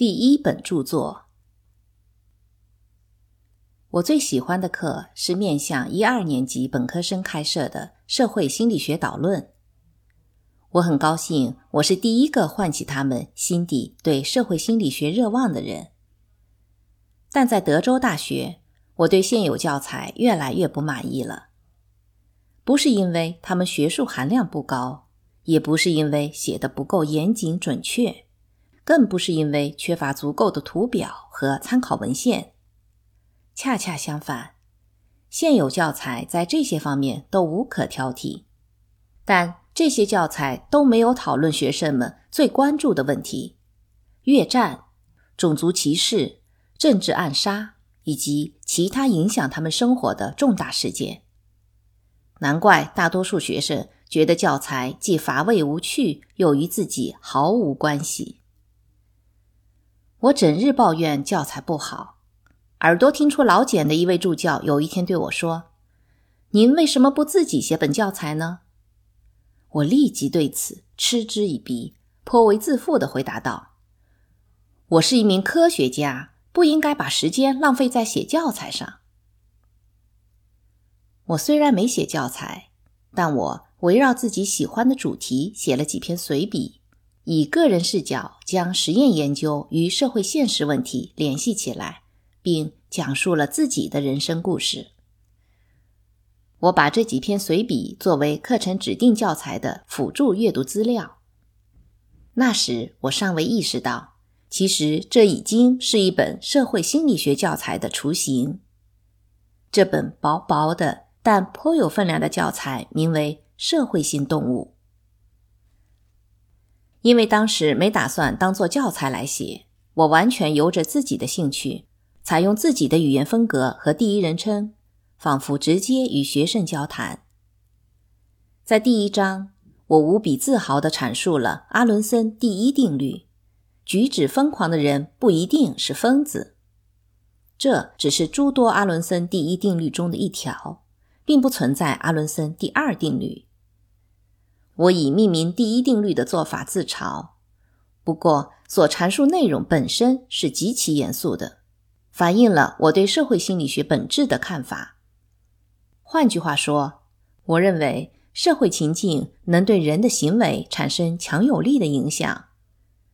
第一本著作。我最喜欢的课是面向一二年级本科生开设的社会心理学导论。我很高兴，我是第一个唤起他们心底对社会心理学热望的人。但在德州大学，我对现有教材越来越不满意了。不是因为他们学术含量不高，也不是因为写的不够严谨准确，更不是因为缺乏足够的图表和参考文献。恰恰相反，现有教材在这些方面都无可挑剔，但这些教材都没有讨论学生们最关注的问题：越战、种族歧视、政治暗杀以及其他影响他们生活的重大事件。难怪大多数学生觉得教材既乏味无趣，又与自己毫无关系。我整日抱怨教材不好。耳朵听出老茧的一位助教有一天对我说：“您为什么不自己写本教材呢？”我立即对此嗤之以鼻，颇为自负地回答道：“我是一名科学家，不应该把时间浪费在写教材上。”我虽然没写教材，但我围绕自己喜欢的主题写了几篇随笔，以个人视角将实验研究与社会现实问题联系起来。并讲述了自己的人生故事。我把这几篇随笔作为课程指定教材的辅助阅读资料。那时我尚未意识到，其实这已经是一本社会心理学教材的雏形。这本薄薄的但颇有分量的教材名为《社会性动物》。因为当时没打算当做教材来写，我完全由着自己的兴趣。采用自己的语言风格和第一人称，仿佛直接与学生交谈。在第一章，我无比自豪地阐述了阿伦森第一定律：举止疯狂的人不一定是疯子。这只是诸多阿伦森第一定律中的一条，并不存在阿伦森第二定律。我以命名第一定律的做法自嘲，不过所阐述内容本身是极其严肃的。反映了我对社会心理学本质的看法。换句话说，我认为社会情境能对人的行为产生强有力的影响，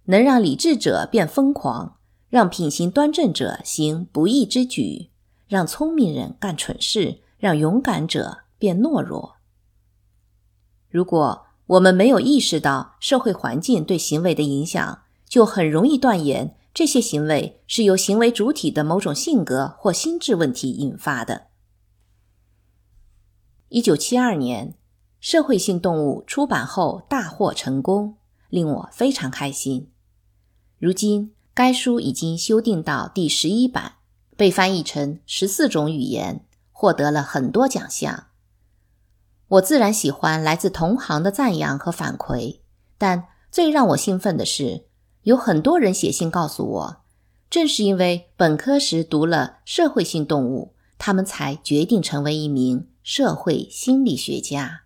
能让理智者变疯狂，让品行端正者行不义之举，让聪明人干蠢事，让勇敢者变懦弱。如果我们没有意识到社会环境对行为的影响，就很容易断言。这些行为是由行为主体的某种性格或心智问题引发的。一九七二年，《社会性动物》出版后大获成功，令我非常开心。如今，该书已经修订到第十一版，被翻译成十四种语言，获得了很多奖项。我自然喜欢来自同行的赞扬和反馈，但最让我兴奋的是。有很多人写信告诉我，正是因为本科时读了社会性动物，他们才决定成为一名社会心理学家。